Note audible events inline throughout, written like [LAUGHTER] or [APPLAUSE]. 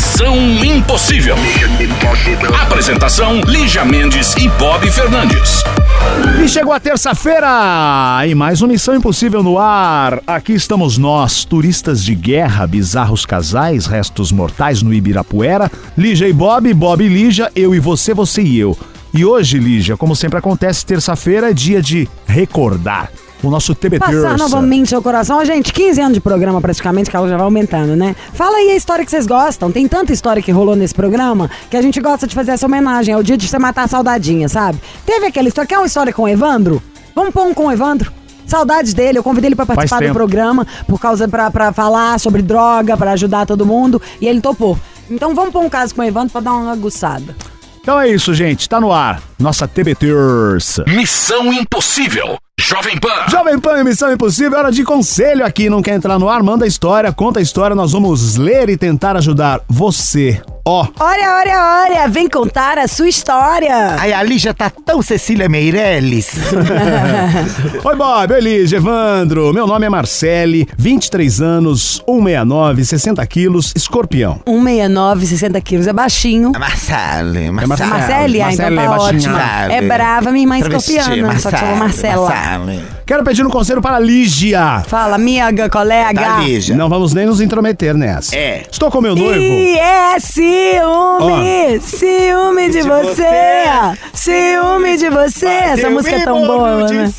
Missão Impossível. Apresentação: Lígia Mendes e Bob Fernandes. E chegou a terça-feira e mais uma Missão Impossível no ar. Aqui estamos nós, turistas de guerra, bizarros casais, restos mortais no Ibirapuera. Lígia e Bob, Bob e Lígia, eu e você, você e eu. E hoje, Lígia, como sempre acontece, terça-feira é dia de recordar. O nosso TBT. Passar novamente ao coração. Gente, 15 anos de programa praticamente, que ela já vai aumentando, né? Fala aí a história que vocês gostam. Tem tanta história que rolou nesse programa que a gente gosta de fazer essa homenagem. É o dia de você matar a saudadinha, sabe? Teve aquela história. Quer uma história com o Evandro? Vamos pôr um com o Evandro? Saudades dele, eu convidei ele pra participar do programa por causa pra falar sobre droga, pra ajudar todo mundo, e ele topou. Então vamos pôr um caso com o Evandro pra dar uma aguçada. Então é isso, gente. Tá no ar. Nossa TBT. Missão Impossível. Jovem Pan. Jovem Pan e Missão Impossível, hora de conselho aqui. Não quer entrar no ar? Manda a história, conta a história. Nós vamos ler e tentar ajudar você. Ó, Olha, olha, olha, vem contar a sua história. Ai, a Lígia tá tão Cecília Meirelles. [LAUGHS] Oi, Bob, oi, Lígia, Evandro. Meu nome é Marcele, 23 anos, 169, 60 quilos, escorpião. 169, 60 quilos, é baixinho. Marcele, Marcele. Marcele. Marcele, ah, então Marcele, tá baixinha. É brava, minha irmã Travesti, escorpiana, só que falou Marcela. Quero pedir um conselho para a Lígia. Fala, amiga, colega. Da Lígia. Não vamos nem nos intrometer nessa. É. Estou com meu noivo. E é ciúme, ciúme de, De você. você. ciúme de você. Essa música é tão boa, né?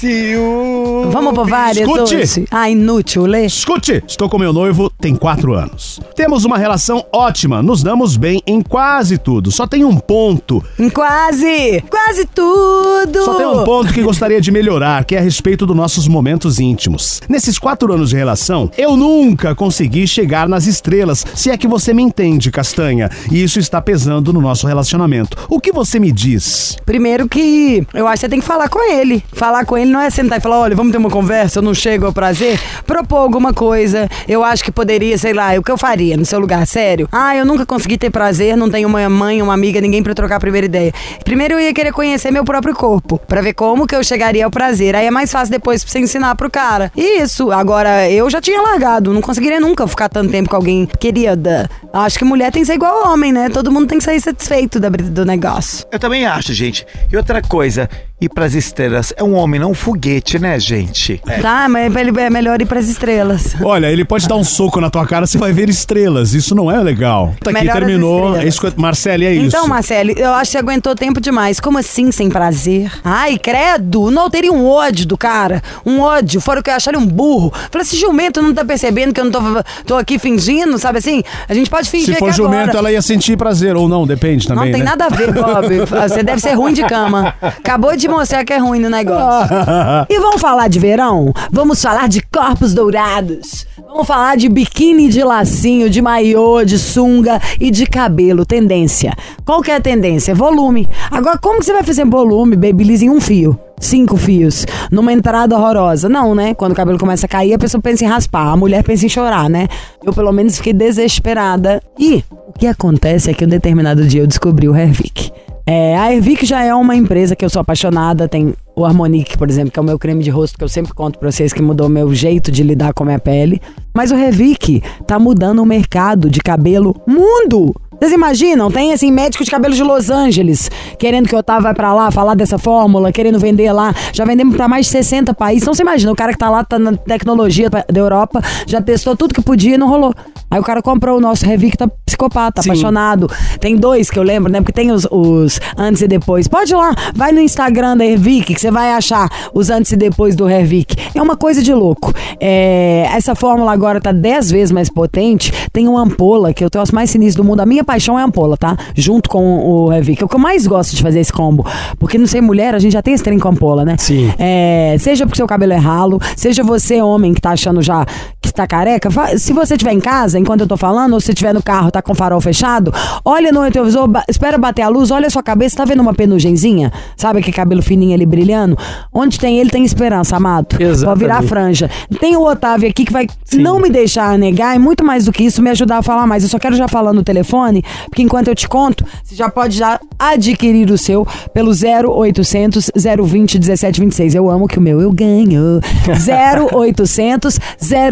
Vamos por várias Escute. hoje? Ah, inútil, lê. Escute, estou com meu noivo tem quatro anos. Temos uma relação ótima, nos damos bem em quase tudo. Só tem um ponto. Em quase, quase tudo. Só tem um ponto que gostaria de melhorar, que é a respeito dos nossos momentos íntimos. Nesses quatro anos de relação, eu nunca consegui chegar nas estrelas, se é que você me entende, Castanha. E isso está pesando no nosso relacionamento. O que você me diz? Primeiro que eu acho que você tem que falar com ele. Falar com ele não é sentar e falar, olha, vamos ter uma conversa, eu não chego ao prazer. Propor alguma coisa. Eu acho que poderia, sei lá, o que eu faria no seu lugar, sério. Ah, eu nunca consegui ter prazer, não tenho uma mãe, uma amiga, ninguém pra trocar a primeira ideia. Primeiro eu ia querer conhecer meu próprio corpo, pra ver como que eu chegaria ao prazer. Aí é mais fácil depois pra você ensinar pro cara. Isso, agora eu já tinha largado, não conseguiria nunca ficar tanto tempo com alguém querida. Acho que mulher tem que ser igual homem, né? Todo mundo tem que sair satisfeito do negócio. Eu também acho, gente. E outra coisa, ir pras estrelas é um homem, não um foguete, né, gente? Tá, mas ele é melhor ir pras estrelas. Olha, ele pode dar um soco na tua cara, você vai ver estrelas. Isso não é legal. Tá aqui, Melhor terminou. É isso. Marcele, é isso. Então, Marcele, eu acho que você aguentou tempo demais. Como assim, sem prazer? Ai, credo! Não teria um ódio do cara. Um ódio. Fora o que eu achar ele um burro. Falei, esse jumento não tá percebendo que eu não tô, tô aqui fingindo, sabe assim? A gente pode fingir Se for que jumento, agora. ela ia sentir prazer ou não, depende Não também, tem né? nada a ver, Bob. [LAUGHS] Você deve ser ruim de cama. Acabou de mostrar que é ruim no negócio. [LAUGHS] E vamos falar de verão? Vamos falar de corpos dourados. Vamos falar de biquíni de lacinho, de maiô, de sunga e de cabelo. Tendência. Qual que é a tendência? Volume. Agora, como que você vai fazer volume, babyliss, em um fio? Cinco fios. Numa entrada horrorosa. Não, né? Quando o cabelo começa a cair, a pessoa pensa em raspar. A mulher pensa em chorar, né? Eu, pelo menos, fiquei desesperada. E o que acontece é que um determinado dia eu descobri o Hervik. É, a Hervik já é uma empresa que eu sou apaixonada. Tem o Harmonique, por exemplo, que é o meu creme de rosto que eu sempre conto pra vocês que mudou o meu jeito de lidar com a minha pele. Mas o Hervik tá mudando o mercado de cabelo mundo. Vocês imaginam? Tem, assim, médico de cabelo de Los Angeles querendo que o Otávio vai pra lá falar dessa fórmula, querendo vender lá. Já vendemos pra mais de 60 países. Então você imagina, o cara que tá lá, tá na tecnologia da Europa, já testou tudo que podia e não rolou. Aí o cara comprou o nosso Revic, tá psicopata, apaixonado. Tem dois que eu lembro, né? Porque tem os, os antes e depois. Pode ir lá, vai no Instagram da Hervic, que você vai achar os antes e depois do Hervic. É uma coisa de louco. É, essa fórmula agora tá 10 vezes mais potente. Tem uma ampola, que é o troço mais sinistro do mundo. A minha paixão é ampola, tá? Junto com o Revic. É o que eu mais gosto de fazer esse combo. Porque não sei mulher, a gente já tem esse trem com ampola, né? Sim. É, seja porque seu cabelo é ralo, seja você homem que tá achando já que tá careca, se você estiver em casa, enquanto eu tô falando, ou se estiver no carro, tá com o farol fechado, olha no retrovisor, ba- espera bater a luz, olha a sua cabeça, tá vendo uma penugenzinha? Sabe aquele cabelo fininho ali brilhando? Onde tem ele, tem esperança, amado. Pode Exatamente. virar franja. Tem o Otávio aqui que vai não me deixar negar e muito mais do que isso, me ajudar a falar mais. Eu só quero já falar no telefone, porque enquanto eu te conto, você já pode já adquirir o seu pelo 0800 020 1726. Eu amo que o meu eu ganho. 0800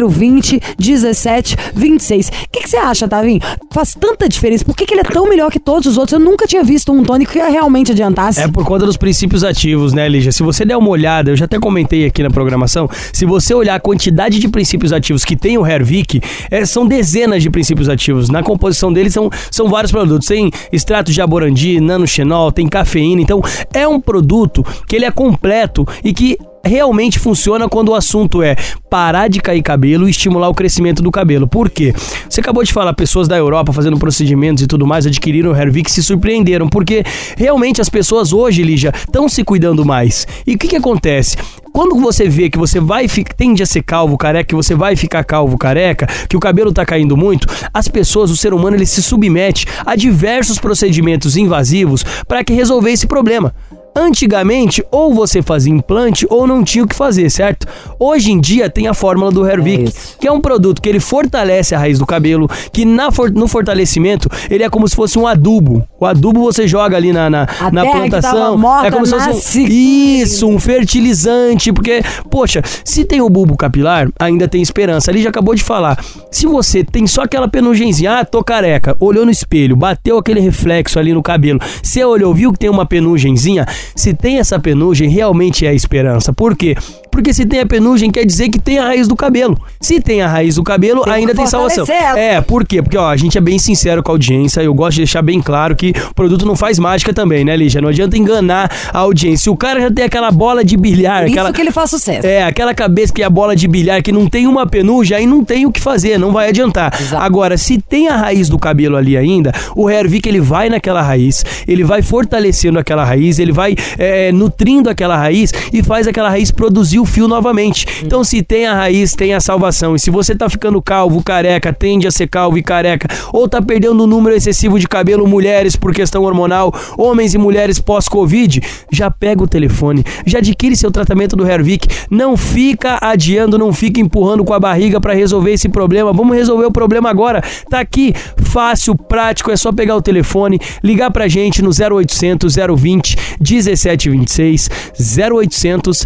020 1726. O que, que você acha, Tavinho? Faz tanta diferença. Por que, que ele é tão melhor que todos os outros? Eu nunca tinha visto um tônico que realmente adiantasse. É por conta dos princípios ativos, né, Lígia? Se você der uma olhada, eu já até comentei aqui na programação, se você olhar a quantidade de princípios ativos que tem o Hervik, é, são dezenas de princípios ativos. Na composição dele são, são vários produtos. Tem extrato de aborandi, nanoxenol, tem cafeína. Então, é um produto que ele é completo e que realmente funciona quando o assunto é parar de cair cabelo e estimular o crescimento do cabelo. Por quê? Você acabou de falar, pessoas da Europa fazendo procedimentos e tudo mais, adquiriram o Hervik e se surpreenderam, porque realmente as pessoas hoje, Lígia, estão se cuidando mais. E o que que acontece? Quando você vê que você vai tende a ser calvo, careca, que você vai ficar calvo, careca, que o cabelo tá caindo muito, as pessoas, o ser humano, ele se submete a diversos procedimentos invasivos para que resolver esse problema. Antigamente, ou você fazia implante ou não tinha o que fazer, certo? Hoje em dia tem a fórmula do Hervik, isso. que é um produto que ele fortalece a raiz do cabelo, que na for- no fortalecimento ele é como se fosse um adubo. O adubo você joga ali na, na, na plantação. tava morta é como se fosse um, isso, um fertilizante, porque, poxa, se tem o bulbo capilar, ainda tem esperança. Ali já acabou de falar. Se você tem só aquela penugenzinha, ah, tô careca, olhou no espelho, bateu aquele reflexo ali no cabelo, você olhou, viu que tem uma penugenzinha, se tem essa penugem, realmente é esperança. Por quê? Porque se tem a penugem, quer dizer que tem a raiz do cabelo. Se tem a raiz do cabelo, Tem ainda tem salvação. ela. É, por quê? Porque, ó, a gente é bem sincero com a audiência, eu gosto de deixar bem claro que o produto não faz mágica também, né, Lígia? Não adianta enganar a audiência. Se o cara já tem aquela bola de bilhar, Por aquela... isso que ele faz sucesso. É, aquela cabeça que é a bola de bilhar, que não tem uma penugem, aí não tem o que fazer, não vai adiantar. Exato. Agora, se tem a raiz do cabelo ali ainda, o Hervik ele vai naquela raiz, ele vai fortalecendo aquela raiz, ele vai é, nutrindo aquela raiz e faz aquela raiz produzir o fio novamente. Então, se tem a raiz, tem a salvação. E se você tá ficando calvo, careca, tende a ser calvo e careca, ou tá perdendo um número excessivo de cabelo, mulheres por questão hormonal, homens e mulheres pós-Covid, já pega o telefone, já adquire seu tratamento do Hervik, não fica adiando, não fica empurrando com a barriga para resolver esse problema. Vamos resolver o problema agora. Tá aqui, fácil, prático, é só pegar o telefone, ligar pra gente no 0800 020 1726, 0800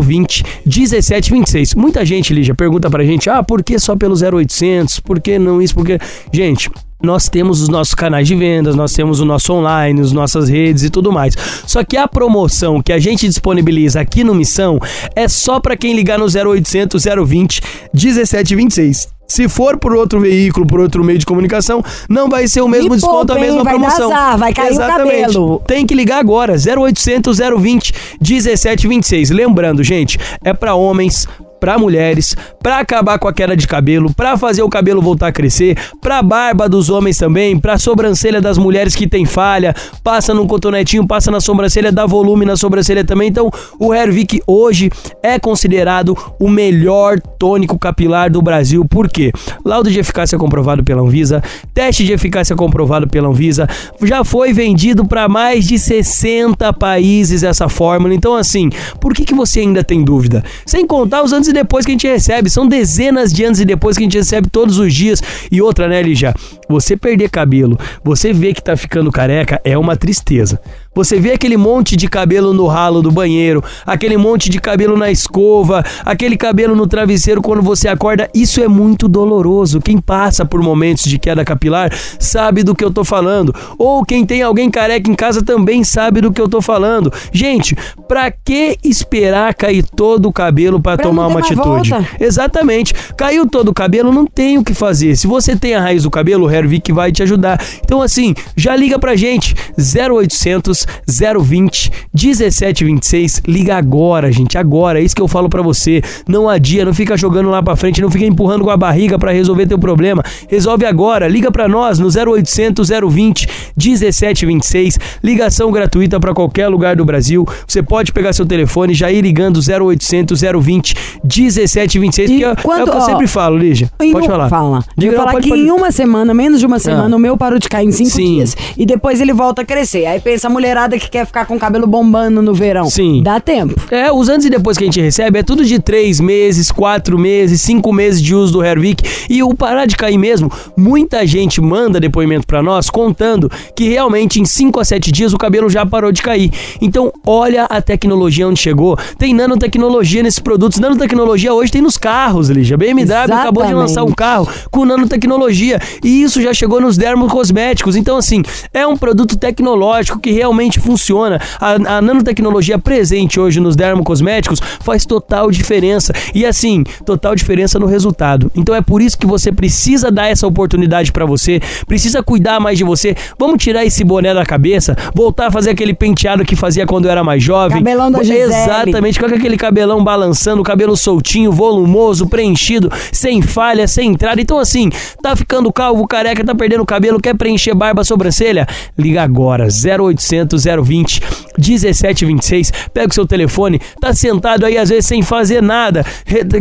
020 1726. Muita gente, Lígia, pergunta pra gente: "Ah, por que só pelo 0800? Por que não isso? Porque, gente, nós temos os nossos canais de vendas, nós temos o nosso online, as nossas redes e tudo mais. Só que a promoção que a gente disponibiliza aqui no Missão é só para quem ligar no 0800 020 1726. Se for por outro veículo, por outro meio de comunicação, não vai ser o mesmo Me desconto, a poupa, mesma Vai promoção. azar, vai cair o cabelo. Tem que ligar agora, 0800 020 1726. Lembrando, gente, é para homens, para mulheres, para acabar com a queda de cabelo, para fazer o cabelo voltar a crescer, para barba dos homens também, para sobrancelha das mulheres que tem falha, passa num cotonetinho, passa na sobrancelha, dá volume na sobrancelha também. Então, o Hervik hoje é considerado o melhor tônico capilar do Brasil. Por quê? Laudo de eficácia comprovado pela Anvisa, teste de eficácia comprovado pela Anvisa, já foi vendido para mais de 60 países essa fórmula. Então, assim, por que, que você ainda tem dúvida? Sem contar os e depois que a gente recebe. São dezenas de antes e depois que a gente recebe todos os dias. E outra, né, Lígia? Você perder cabelo, você vê que tá ficando careca, é uma tristeza. Você vê aquele monte de cabelo no ralo do banheiro, aquele monte de cabelo na escova, aquele cabelo no travesseiro quando você acorda, isso é muito doloroso. Quem passa por momentos de queda capilar sabe do que eu tô falando. Ou quem tem alguém careca em casa também sabe do que eu tô falando. Gente, pra que esperar cair todo o cabelo pra Pra tomar uma atitude? volta. Exatamente. Caiu todo o cabelo, não tem o que fazer. Se você tem a raiz do cabelo, o Hervik vai te ajudar. Então, assim, já liga pra gente. 0800 020 1726. Liga agora, gente, agora. É isso que eu falo pra você. Não adia, não fica jogando lá pra frente, não fica empurrando com a barriga pra resolver teu problema. Resolve agora. Liga pra nós no 0800 020 1726. Ligação gratuita pra qualquer lugar do Brasil. Você pode pegar seu telefone e já ir ligando 0800 020 1726, E que é, é quando- o que eu ó, sempre falo, Lígia. Pode falar. Fala. Diga, falar pode- que pode- em uma semana, menos de uma semana, Ah. o meu parou de cair em cinco Sim. dias. E depois ele volta a crescer. Aí pensa a mulherada que quer ficar com o cabelo bombando no verão. Sim. Dá tempo. É, os antes e depois que a gente recebe é tudo de três meses, quatro meses, cinco meses de uso do Hervik. E o parar de cair mesmo, muita gente manda depoimento pra nós contando que realmente em cinco a sete dias o cabelo já parou de cair. Então, olha a tecnologia onde chegou. Tem nanotecnologia nesses produtos. Nanotecnologia hoje tem nos carros, Lígia. BMW acabou de lançar um Exatamente. carro com nanotecnologia. E isso já chegou nos dermocosméticos. Então, assim, é um produto tecnológico que realmente funciona. A, a nanotecnologia presente hoje nos dermocosméticos faz total diferença. E assim, total diferença no resultado. Então é por isso que você precisa dar essa oportunidade pra você, precisa cuidar mais de você. Vamos tirar esse boné da cabeça, voltar a fazer aquele penteado que fazia quando eu era mais jovem. Cabelão da Gisele. Exatamente, com aquele cabelão balançando, o cabelo soltinho, volumoso, preenchido, sem falha, sem entrada. Então, assim, tá ficando calvo, careca, tá perdendo o cabelo, quer preencher barba, sobrancelha? Liga agora, 0800 020 1726. Pega o seu telefone, tá sentado aí às vezes sem fazer nada,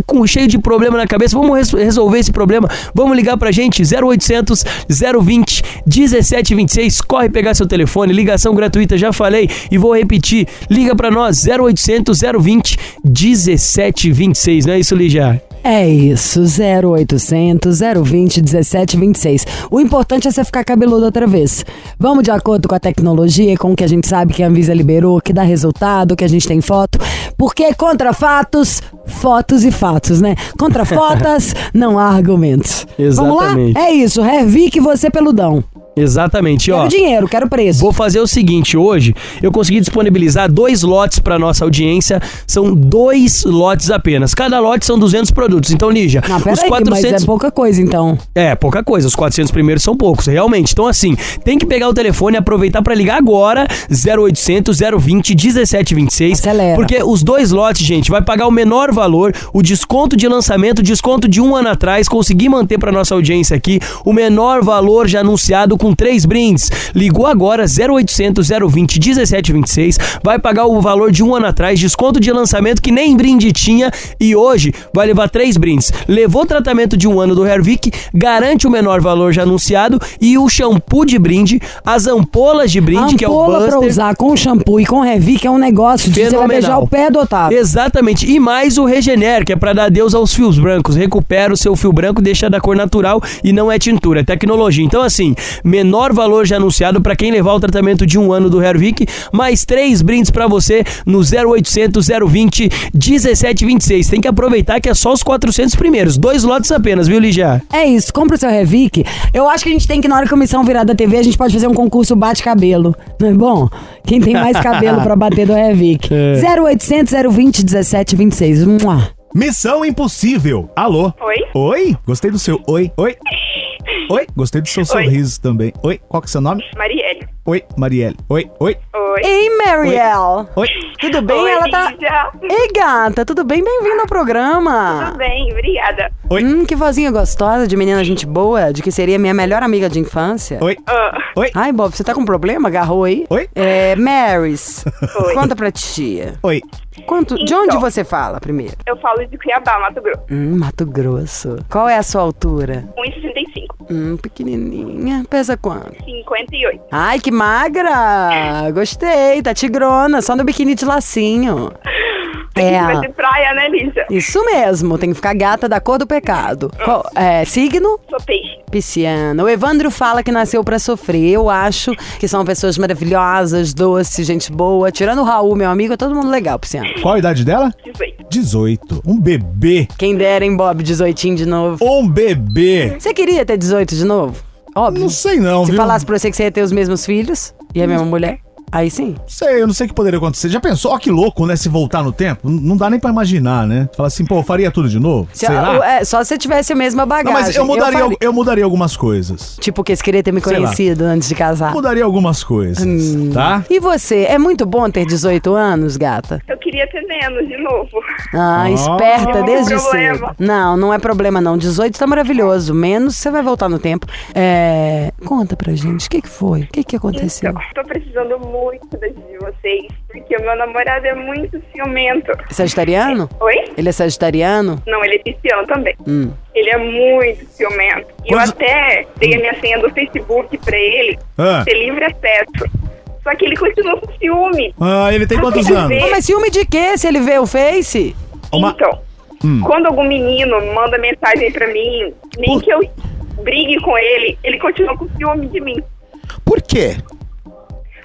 com cheio de problema na cabeça. Vamos res- resolver esse problema. Vamos ligar pra gente, 0800 020 1726. Corre pegar seu telefone, ligação gratuita, já falei e vou repetir. Liga pra nós, 0800 020 1726. Não é isso, Lígia? É isso, 0800 020 1726. O importante é você ficar cabeludo outra vez. Vamos de acordo com a tecnologia, com o que a gente sabe que a Anvisa liberou, que dá resultado, que a gente tem foto. Porque contra fatos, fotos e fatos, né? Contra [LAUGHS] fotos, não há argumentos. Exatamente. Vamos lá? É isso, Revique você peludão. Exatamente, ó. Quero dinheiro, quero preço. Vou fazer o seguinte, hoje eu consegui disponibilizar dois lotes para nossa audiência. São dois lotes apenas. Cada lote são 200 produtos. Então, Lígia, Não, os peraí, 400 mas é pouca coisa então. É, pouca coisa. Os 400 primeiros são poucos, realmente. Então, assim, tem que pegar o telefone e aproveitar pra ligar agora. 0800 020 1726. Acelera. Porque os dois lotes, gente, vai pagar o menor valor, o desconto de lançamento, o desconto de um ano atrás. Consegui manter pra nossa audiência aqui o menor valor já anunciado com três brindes. Ligou agora 0800 020 1726. Vai pagar o valor de um ano atrás, desconto de lançamento que nem brinde tinha. E hoje vai levar três brindes. Levou o tratamento de um ano do Hervik, garante o menor valor já anunciado e o shampoo de brinde, as ampolas de brinde, que é o Ampola pra Buster. usar com shampoo e com Revique é um negócio de você vai Fenomenal. beijar o pé do Otávio. Exatamente. E mais o Regener, que é pra dar adeus aos fios brancos. Recupera o seu fio branco, deixa da cor natural e não é tintura, é tecnologia. Então, assim, menor valor já anunciado pra quem levar o tratamento de um ano do Hervik, mais três brindes pra você no 0800 020 1726. Tem que aproveitar que é só os 400 primeiros. Dois lotes apenas, viu, Ligia? É isso, compra o seu Revic. Eu acho que a gente tem que, na hora que a comissão virar da TV, a gente pode fazer um concurso bate-cabelo. Não é bom? Quem tem mais cabelo pra bater do Revic? 0800 020 1726. Mua. Missão Impossível. Alô? Oi? Oi? Gostei do seu oi. Oi? Oi? Gostei do seu sorriso também. Oi? Qual que é o seu nome? Marielle. Oi, Marielle. Oi? Oi? Oi. Ei, Marielle. Oi? Tudo bem? Oi, Ela tá. Lígia. Ei, gata, tudo bem? Bem-vindo ao programa. Tudo bem, obrigada. Oi? Hum, que vozinha gostosa de menina gente boa, de que seria minha melhor amiga de infância. Oi? Ah, Oi? Ai, Bob, você tá com problema? Agarrou aí? Oi? É, Marys, Oi. conta pra tia. Oi? Quanto, de Então. onde você fala primeiro? eu falo de Cuiabá, Mato Grosso. Hum, Mato Grosso. Qual é a sua altura? 1,65. Hum, pequenininha. Pesa quanto? 58. Ai, que magra! Gostei, tá tigrona, só no biquíni de lacinho. [LAUGHS] É, Vai de praia, né, Lígia? isso mesmo, tem que ficar gata da cor do pecado. Qual- é, signo? Sou peixe. Pisciano. O Evandro fala que nasceu pra sofrer. Eu acho que são pessoas maravilhosas, doces, gente boa. Tirando o Raul, meu amigo, é todo mundo legal, Pisciano. Qual a idade dela? 18. 18. Um bebê. Quem dera, hein, Bob, 18 de novo. Um bebê. Você queria ter 18 de novo? Óbvio. Não sei não, Se viu? falasse pra você que você ia ter os mesmos filhos e a mesma mulher. Aí sim. Sei, eu não sei o que poderia acontecer. Já pensou? Ó, que louco, né? Se voltar no tempo. N- Não dá nem pra imaginar, né? Fala assim, pô, eu faria tudo de novo? Se- Será? é, só se tivesse a mesma bagagem. Não, mas eu mudaria, eu, faria- mudaria algumas coisas. Tipo, que você queria ter me conhecido antes de casar. Mudaria algumas coisas, Hum. tá? E você, é muito bom ter 18 anos, gata? Eu queria ter menos de novo. Ah, Ah. esperta Não, desde problema. cedo. Não, não é problema não. 18 tá maravilhoso. Menos você vai voltar no tempo. É... Conta pra gente, o que, que foi? O que, que aconteceu? Então, tô precisando muito da ajuda de vocês, porque o meu namorado é muito ciumento. Sagitariano? Oi? Ele é sagitariano? Não, ele é pisciano também. Hum. Ele é muito ciumento. E eu até dei a minha senha do Facebook pra ele Ah. ter livre acesso. Só que ele continua com ciúme. Ah, ele tem quantos anos? Pô, mas ciúme de quê se ele vê o Face? Uma- Então, Hum. quando algum menino manda mensagem pra mim, nem que eu brigue com ele, ele continua com ciúme de mim. Por quê?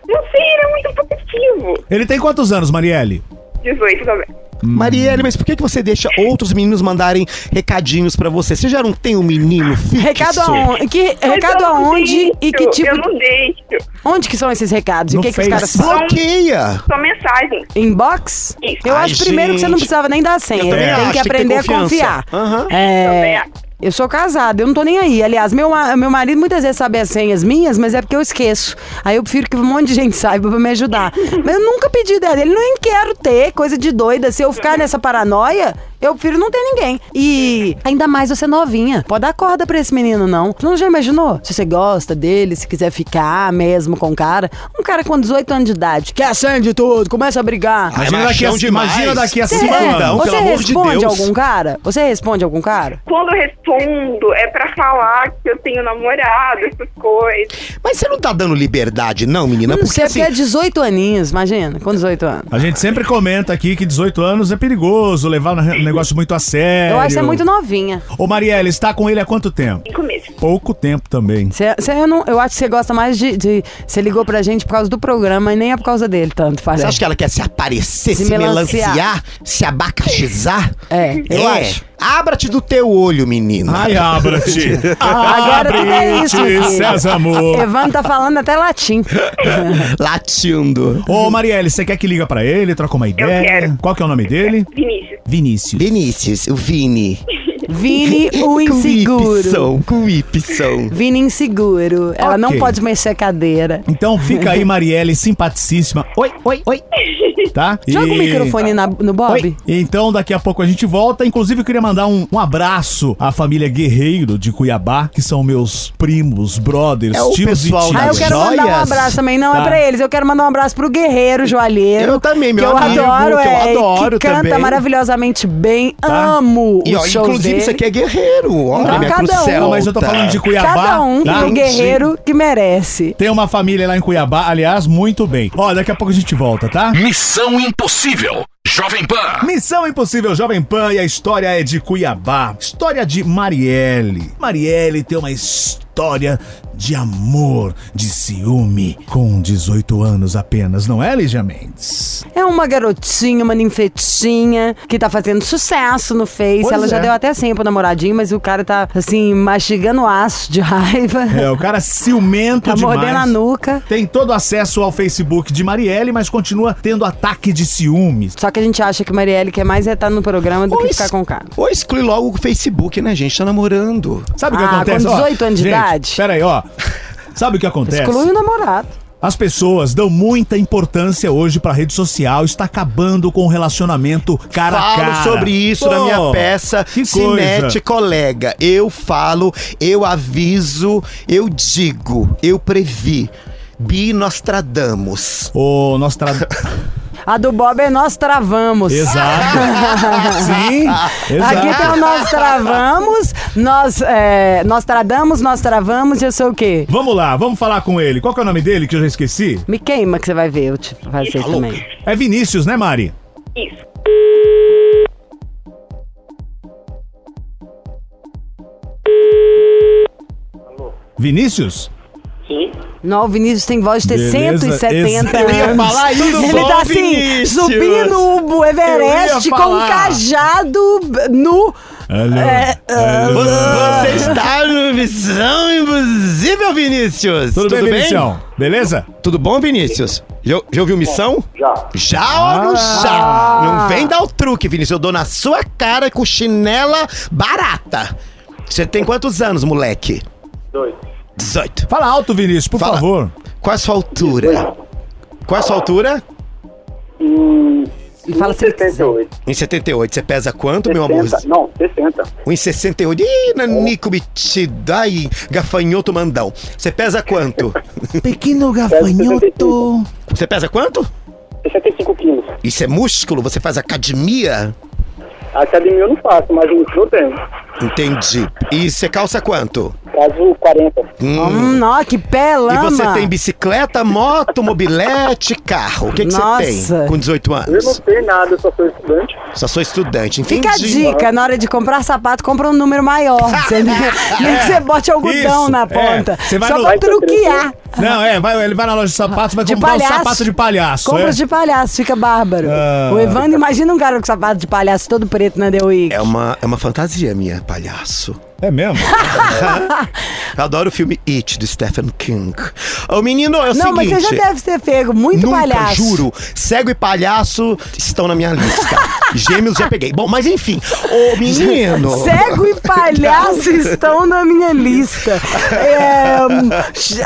Não sei, ele é muito positivo. Ele tem quantos anos, Marielle? 18 também. Marielle, mas por que, que você deixa outros meninos mandarem recadinhos pra você? Você já não tem um menino fixo? Recado aonde? Que, recado eu não aonde deixo, e que tipo... Eu não deixo. Onde que são esses recados? E No o que, que os caras falam? Bloqueia! Só mensagem. Inbox? Isso. Eu Ai, acho primeiro que você não gente. precisava nem dar senha. Tem acho, que aprender a confiar. Aham. É, Também acho. Eu sou casada, eu não tô nem aí. Aliás, meu, meu marido muitas vezes sabe as senhas minhas, mas é porque eu esqueço. Aí eu prefiro que um monte de gente saiba pra me ajudar. [LAUGHS] Mas eu nunca pedi dela. Ele nem quero ter, coisa de doida. Se eu ficar nessa paranoia, eu prefiro não ter ninguém. E ainda mais você novinha. Pode dar corda pra esse menino, não. Você não já imaginou? Se você gosta dele, se quiser ficar mesmo com o cara. Um cara com 18 anos de idade, que acende tudo, começa a brigar. Imagina daqui, a, demais. imagina daqui a Você, cinco é, anos. você pelo amor de responde Deus. algum cara? Você responde algum cara? Quando eu respondo, é pra falar que eu tenho namorado, essas coisas. Mas você não tá dando liberdade, não, menina? Porque sei, assim. é 18 aninhos, imagina, com 18 anos. A gente sempre comenta aqui que 18 anos é perigoso, levar o negócio muito a sério. Eu acho que você é muito novinha. Ô, Marielle, está com ele há quanto tempo? Cinco meses. Pouco tempo também. Você, você- eu, não- eu acho que você gosta mais de, Você ligou pra gente por causa do programa e nem é por causa dele, tanto, Você parece. acha que ela quer se aparecer, Se se, melanciar. melanciar, se abacaxizar? É, eu é. acho. Abra-te do teu olho, Ai, abra-te. [LAUGHS] Agora tudo é isso, Abre-te, filho. Sésamo. Evandro tá falando até latim. [LAUGHS] Latindo. Ô, Marielle, você quer que liga pra ele, troca uma ideia? quero. Qual que é o nome dele? Vinícius. Vinícius. Vinícius, o Vini. Vini, [LAUGHS] o inseguro. Cuipson, cuipson. Vini inseguro. Ela não Ok. pode mexer a cadeira. Então fica aí, [LAUGHS] Marielle, simpaticíssima. Oi, oi, oi. Tá? Joga o E- microfone na- no Bob. Oi. Então, daqui a pouco a gente volta. Inclusive, eu queria mandar um, um abraço à família Guerreiro de Cuiabá, que são meus primos, brothers, É o tios pessoal e Ah, eu quero mandar um abraço também, não Tá. é pra eles. Eu quero mandar um abraço pro Guerreiro Joalheiro. Eu também, meu que eu amigo, adoro, que eu é, adoro que canta também. maravilhosamente bem. Tá. Amo E os ó, shows inclusive, isso aqui é guerreiro. Olha, Então, minha cada cruz um. celta. Mas eu tô falando de Cuiabá. Cada um tá? tem guerreiro que merece. Tem uma família lá em Cuiabá, aliás, muito bem. Ó, daqui a pouco a gente volta, tá? Missão Impossível. Jovem Pan. Missão Impossível Jovem Pan e a história é de Cuiabá. História de Marielle. Marielle tem uma história de amor, de ciúme, com 18 anos apenas, não é, Lígia Mendes? É uma garotinha, uma ninfetinha, que tá fazendo sucesso no Face. Pois Ela já é. deu até senha pro namoradinho, mas o cara tá, assim, mastigando aço de [LAUGHS] raiva. É, o cara ciumento tá demais. mordendo a nuca. Tem todo acesso ao Facebook de Marielle, mas continua tendo ataque de ciúmes. Só que a gente acha que Marielle quer mais é estar no programa do que Pois- ficar com o cara. Ou exclui logo o Facebook, né, gente? Tá namorando. Sabe o que Ah, acontece? com 18 anos de gente, idade? Pera aí, ó. [LAUGHS] Sabe o que acontece? Exclui o namorado. As pessoas dão muita importância hoje pra rede social, está acabando com o relacionamento cara a Falo cara. sobre isso Pô, na minha peça que Cinete. Colega. Eu falo, eu aviso, eu digo, eu previ. Bi Nostradamus. Ô, nós tra... [LAUGHS] A do Bob é Nós Travamos. Exato. [LAUGHS] Sim, exato. Aqui tem o Nós Travamos, nós, é, nós Tradamos, Nós Travamos e eu sou o quê? Vamos lá, vamos falar com ele. Qual que é o nome dele que eu já esqueci? Me queima que você vai ver eu te fazer Alô? também. É Vinícius, né, Mari? Isso. Vinícius? Não, o Vinícius tem voz de ter Beleza, 170 eu ia anos. falar isso. Ele Bom, tá assim, Vinícius. subindo o Everest com um cajado nu. Alô, É, alô. Você está no Missão Impossível, Vinícius. Tudo, bem, Vinicião? Beleza? Tudo bom, Vinícius? Já, já ouviu Missão? Já. Já ou não já? Não vem dar o truque, Vinícius. Eu dou na sua cara com chinela barata. Você tem quantos anos, moleque? Dois. 18. Fala alto, Vinícius, por Fala. favor. Qual a sua altura? Qual a sua altura? Hum, E fala se ele quiser. 68. Em 78. Você pesa quanto, meu amor? 60. Não, 60. Em 68. Ih, nanico metido. Ai, gafanhoto mandão. Você pesa quanto? [LAUGHS] Pequeno gafanhoto. Você pesa quanto? 65 quilos. Isso é músculo? Você faz academia? A academia eu não faço, mas o eu tenho. Entendi. E você calça quanto? Caso 40. Hum. Hum, ó, que pé, E você tem bicicleta, moto, mobilete, carro. O que, que você Nossa. tem com 18 Eu não anos? sei nada, eu só sou estudante. Só sou estudante, entendi. Fica a dica, na hora de comprar sapato, compra um número maior. [LAUGHS] entendeu? Nem que você bote algodão Isso, na é. ponta. Você vai Só no- pra truquear. Não, é, vai, ele vai na loja de sapatos, vai De comprar um palhaço. sapato de palhaço. Compra é? de palhaço, fica bárbaro. Ah. O Evandro, imagina um cara com sapato de palhaço todo preto na The Week. É uma, é uma fantasia minha, palhaço. É mesmo? [LAUGHS] Eu adoro o filme It, do Stephen King. Ô, menino, é o Não, mas seguinte... você já deve ter pego muito Nunca, palhaço. juro. Cego e palhaço estão na minha lista. Gêmeos já peguei. Bom, mas enfim. Ô, menino... [LAUGHS] Cego e palhaço estão na minha lista. É,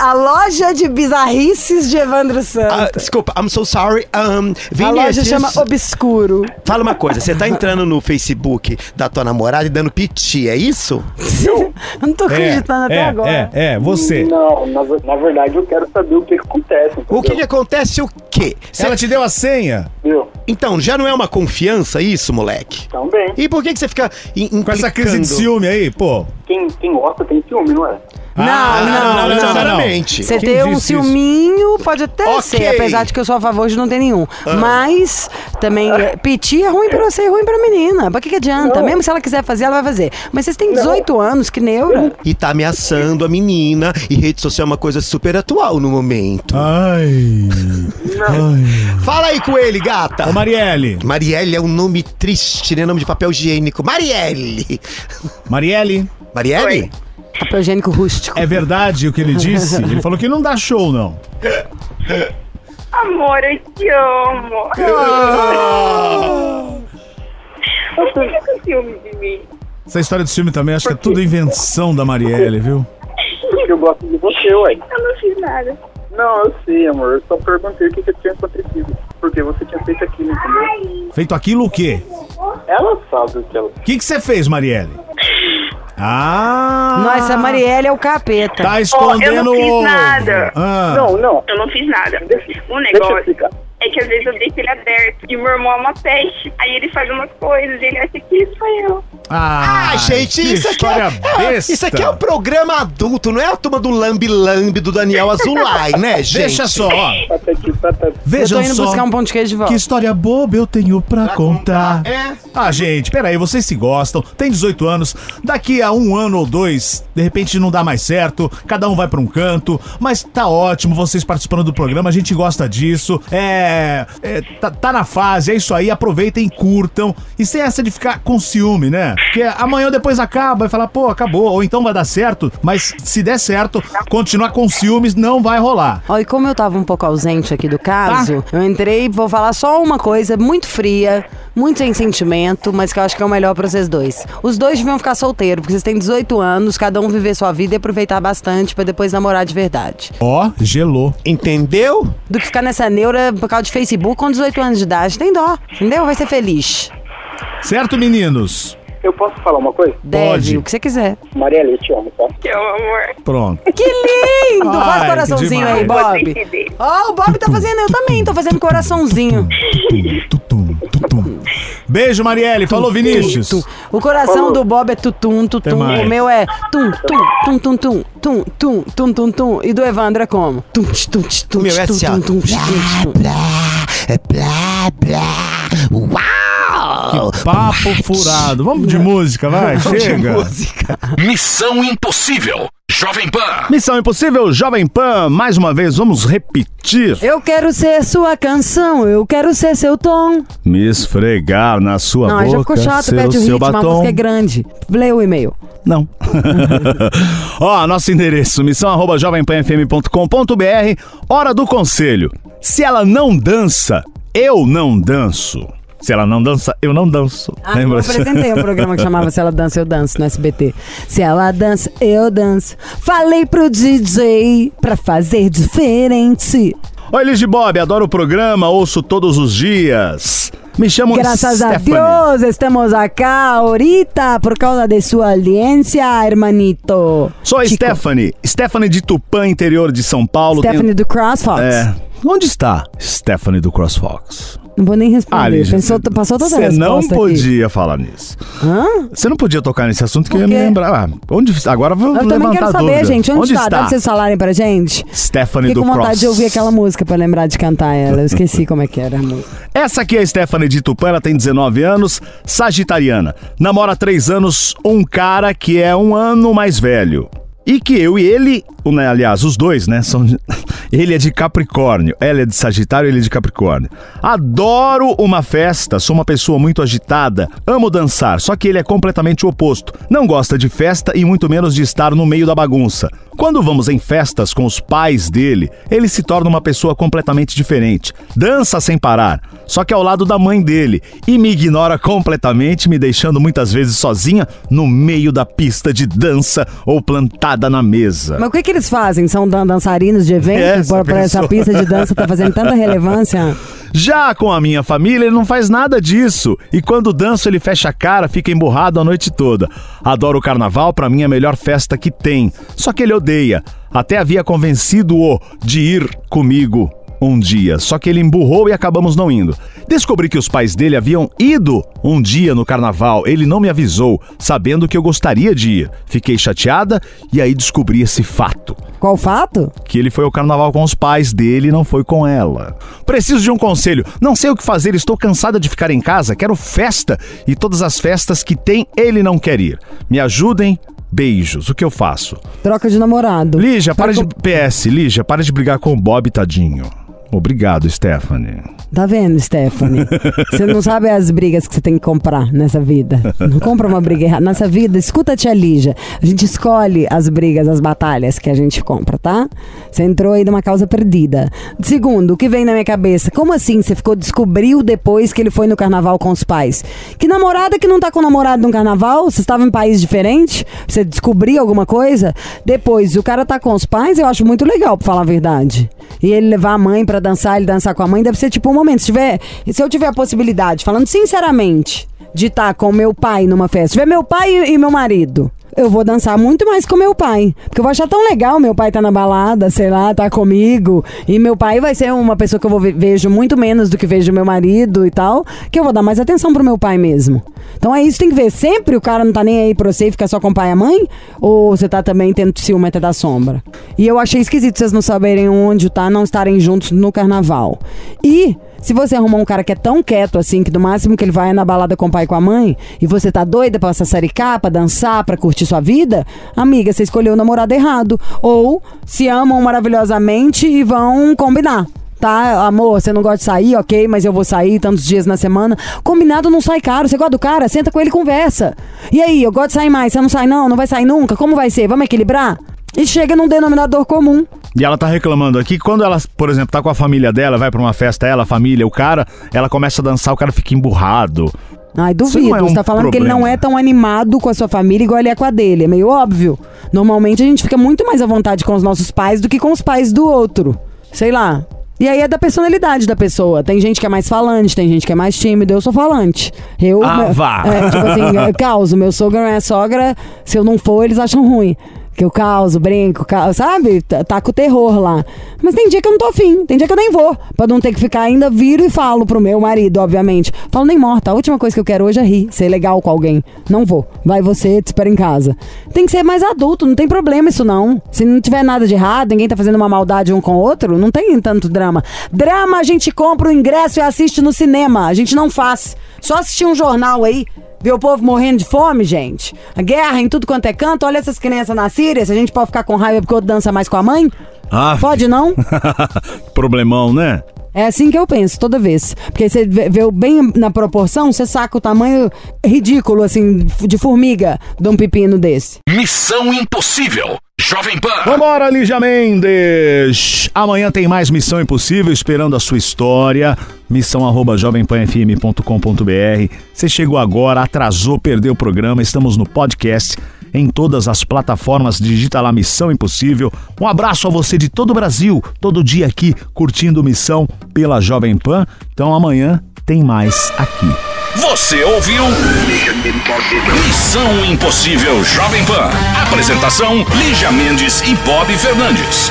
a loja de bizarrices de Evandro Ah, Santos. desculpa, I'm so sorry. Um, a loja chama Obscuro. Fala uma coisa, você tá entrando no Facebook da tua namorada e dando piti, é isso? [LAUGHS] Eu não tô acreditando até é, agora. é, é, você. Não, na, na verdade eu quero saber o que, que acontece. O que, que entendeu? acontece o quê? Cê- Ela te deu a senha Viu? Então, já não é uma confiança isso, moleque? Também. E por que, que você fica com essa crise de ciúme aí, pô. Quem, quem gosta tem ciúme, não é? Não, Ah, não, não, não. necessariamente. Você Quem ter um disse isso? ciúminho pode até Ok. ser, apesar de que eu sou a favor de não ter nenhum. Mas também, é, piti é ruim pra você e ruim pra menina. Pra que, que adianta? Mesmo se ela quiser fazer, ela vai fazer. Mas vocês têm 18 anos, que neura. E tá ameaçando a menina. E rede social é uma coisa super atual no momento. Ai. Ai. Fala aí com ele, gata. Ô, Marielle. Marielle é um nome triste, né? Nome de papel higiênico. Marielle. Marielle, Marielle? Papel higiênico rústico. é verdade o que ele disse? Ele falou que não dá show, não. Amor, eu te amo. Por que você tem ciúme de mim? Essa história de ciúme também, acho que é tudo invenção da Marielle, viu? Porque eu gosto de você, ué. Eu não fiz nada. Não, eu sei, amor. Eu só perguntei o que, que tinha acontecido. Porque você tinha feito aquilo, entendeu? Feito aquilo o quê? Ela sabe o que ela. O que que você fez, Marielle? Ah! Nossa, a Marielle é o capeta. Tá escondendo eu não fiz nada. Ah. Não, não. Eu não fiz nada. O eu negócio. É que às vezes eu deixo ele aberto. E o meu irmão é uma peste. Aí ele faz umas coisas e ele acha que isso foi eu. Ah, Ah, gente, [LAUGHS] isso aqui, é, besta. isso aqui é um programa adulto, não é a turma do Lambi Lambi do Daniel Azulay, né, [LAUGHS] gente? Deixa só, eu Vejam tô indo só. buscar um pão de queijo de volta. Que história boba eu tenho pra contar. É. Ah, gente, peraí, vocês se gostam, tem 18 anos, daqui a um ano ou dois, de repente não dá mais certo, cada um vai pra um canto, mas tá ótimo vocês participando do programa, a gente gosta disso, é. É, tá, tá na fase, é isso aí, aproveitem, curtam, e sem essa de ficar com ciúme, né? Porque amanhã depois acaba e falar, pô, acabou, ou então vai dar certo, mas se der certo, continuar com ciúmes não vai rolar. Ó, e como eu tava um pouco ausente aqui do caso, eu entrei e vou falar só uma coisa muito fria, muito sem sentimento, mas que eu acho que é o melhor pra vocês dois. Os dois deviam ficar solteiros, porque vocês têm 18 anos, cada um viver sua vida e aproveitar bastante pra depois namorar de verdade. Ó, gelou. Entendeu? Do que ficar nessa neura por causa de Facebook com 18 anos de idade. Tem dó, entendeu? Vai ser feliz. Certo, meninos? Eu posso falar uma coisa? Deve, Pode. o que você quiser. Marielle, eu te amo, tá? Teu amor. Pronto. Que lindo! Ai, Faz coraçãozinho aí. Bob. Ó, o Bob tá fazendo, eu também tô fazendo coraçãozinho. Beijo, Marielle. Falou, Vinícius. Tum. O coração do Bob é tutum, tutum. O meu é tum, tum, tum, tum, tum, tum, tum, tum, tum, tum. E do Evandro é como? Tum, tch, tum, tch, tum, O meu tch, é tum, assim, ó. tum, tum, tch, tum, tch, tum. Blá, blá, blá. Uau! Que papo furado. Vamos de música, vai, chega. música. Missão Impossível. Jovem Pan. Missão Impossível, Jovem Pan. Mais uma vez, vamos repetir. Eu quero ser sua canção, eu quero ser seu tom. Me esfregar na sua não, aí já boca, ficou chato, pede o ritmo, a batom. música é grande. Lê o e-mail. Não. [LAUGHS] Ó, nosso endereço, missão arroba jovempanfm.com.br. Hora do conselho. Se ela não dança, eu não danço. Se ela não dança, eu não danço. Ah, eu Lembra? apresentei um programa que chamava Se Ela Dança, Eu Danço no SBT. Se ela dança, eu danço. Falei pro DJ pra fazer diferente. Oi, Liz de Bob, adoro o programa, ouço todos os dias. Me chamo Graças a Stephanie. Deus, estamos acá ahorita por causa de sua audiência, hermanito. Sou a Chico. Stephanie, Stephanie de Tupã, interior de São Paulo. Stephanie do CrossFox. É. Onde está Stephanie do CrossFox? Não vou nem responder. Ah, Pensou, passou toda a Você não resposta aqui. podia falar nisso. Hã? Você não podia tocar nesse assunto que eu ia me lembrar. Ah, onde, agora eu vou Eu levantar também quero saber, dúvida. gente. Onde, está? Dá está? pra vocês falarem pra gente? Stephanie Fiquei do com vontade Cross. de ouvir aquela música pra lembrar de cantar ela. Eu esqueci como é que era a música. Essa aqui é a Stephanie de Tupã, ela tem 19 anos, sagitariana. Namora há 3 anos um cara que é um ano mais velho. E que eu e ele, né, aliás, os dois, né? São [LAUGHS] ele é de Capricórnio, ela é de Sagitário, ele é de Capricórnio. Adoro uma festa, sou uma pessoa muito agitada, amo dançar, só que ele é completamente o oposto. Não gosta de festa e muito menos de estar no meio da bagunça. Quando vamos em festas com os pais dele, ele se torna uma pessoa completamente diferente. Dança sem parar, só que ao lado da mãe dele, e me ignora completamente, me deixando muitas vezes sozinha no meio da pista de dança ou plantada na mesa. Mas o que, que eles fazem? São dan- dançarinos de evento? É, Essa pra essa pista de dança tá fazendo tanta [LAUGHS] relevância? Já com a minha família, ele não faz nada disso. E quando danço, ele fecha a cara, fica emburrado a noite toda. Adoro o carnaval, pra mim é a melhor festa que tem. Só que ele odeia. Até havia convencido-o de ir comigo um dia, só que ele emburrou e acabamos não indo. Descobri que os pais dele haviam ido um dia no carnaval. Ele não me avisou, sabendo que eu gostaria de ir. Fiquei chateada e aí descobri esse fato Qual fato? que ele foi ao carnaval com os pais dele e não foi com ela. Preciso de um conselho. Não sei o que fazer, estou cansada de ficar em casa, quero festa e todas as festas que tem ele não quer ir. Me ajudem. Beijos. O que eu faço? Troca de namorado. Lígia, para de PS, Lígia, para de brigar com o Bob, tadinho. Obrigado, Stephanie. Tá vendo, Stephanie? Você não sabe as brigas que você tem que comprar nessa vida. Não compra uma briga errada. Nessa vida, escuta a tia Lígia. A gente escolhe as brigas, as batalhas que a gente compra, tá? Você entrou aí numa causa perdida. Segundo, o que vem na minha cabeça? Como assim você ficou, descobriu depois que ele foi no carnaval com os pais? Que namorada que não tá com namorado no carnaval? Você estava em país diferente? Você descobriu alguma coisa? Depois, o cara tá com os pais, eu acho muito legal, pra falar a verdade. E ele levar a mãe pra dançar, ele dançar com a mãe, deve ser tipo um momento. Se, tiver, se eu tiver a possibilidade, falando sinceramente, de estar com meu pai numa festa, se tiver meu pai e, e meu marido. Eu vou dançar muito mais com meu pai. Porque eu vou achar tão legal meu pai tá na balada, sei lá, tá comigo. E meu pai vai ser uma pessoa que eu vou ve- vejo muito menos do que vejo meu marido e tal. Que eu vou dar mais atenção pro meu pai mesmo. Então é isso, tem que ver. Sempre o cara não tá nem aí pra você e fica só com o pai e a mãe? Ou você tá também tendo ciúme até da sombra? E eu achei esquisito vocês não saberem onde tá, não estarem juntos no carnaval. E se você arrumar um cara que é tão quieto assim, que do máximo que ele vai é na balada com o pai e com a mãe, e você tá doida pra sassaricar, pra dançar, pra curtir sua vida, amiga, você escolheu o namorado errado. Ou se amam maravilhosamente e vão combinar. Tá, amor, você não gosta de sair, ok, mas eu vou sair tantos dias na semana. Combinado não sai caro. Você gosta do cara? Senta com ele e conversa. E aí, eu gosto de sair mais, você não sai não? Não vai sair nunca? Como vai ser? Vamos equilibrar? E chega num denominador comum. E ela tá reclamando aqui que quando ela, por exemplo, tá com a família dela, vai pra uma festa, ela, a família, o cara, ela começa a dançar, o cara fica emburrado. Ai, duvido. é um Você tá falando que ele não problema. é tão animado com a sua família igual ele é com a dele. É meio óbvio. Normalmente a gente fica muito mais à vontade com os nossos pais do que com os pais do outro. Sei lá. E aí é da personalidade da pessoa. Tem gente que é mais falante, tem gente que é mais tímido. Eu sou falante. Eu. Ah, vá. É, tipo assim, eu causo. Meu sogro minha sogra, se eu não for, eles acham ruim. Que eu causo, brinco, cau- sabe? Tá tá com o terror lá. Mas tem dia que eu não tô afim, tem dia que eu nem vou. Pra não ter que ficar ainda, viro e falo pro meu marido, obviamente. Falo nem morta, a última coisa que eu quero hoje é rir, ser legal com alguém. Não vou. Vai você, te espera em casa. Tem que ser mais adulto, não tem problema isso não. Se não tiver nada de errado, ninguém tá fazendo uma maldade um com o outro, não tem tanto drama. Drama a gente compra o ingresso e assiste no cinema. A gente não faz. Só assistir um jornal aí. Ver o povo morrendo de fome, gente. A guerra em tudo quanto é canto. Olha essas crianças na Síria. Se a gente pode ficar com raiva porque o outro dança mais com a mãe. Ah, Pode não? [LAUGHS] Problemão, né? É assim que eu penso toda vez. Porque você vê, bem na proporção, você saca o tamanho ridículo, assim, de formiga de um pepino desse. Missão Impossível. Jovem Pan. Vambora, Lígia Mendes! Amanhã tem mais Missão Impossível esperando a sua história. Missão arroba jovempanfm.com.br. Você chegou agora, atrasou, perdeu o programa. Estamos no podcast, em todas as plataformas. Digita lá Missão Impossível. Um abraço a você de todo o Brasil, todo dia aqui, curtindo Missão pela Jovem Pan. Então amanhã tem mais aqui. Você ouviu? Missão Impossível Jovem Pan. Apresentação: Lígia Mendes e Bob Fernandes.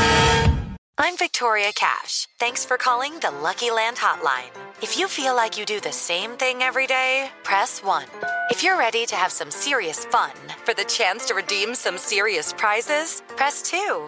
I'm Victoria Cash. Thanks for calling the Lucky Land Hotline. If you feel like you do the same thing every day, press 1. If you're ready to have some serious fun for the chance to redeem some serious prizes, press 2.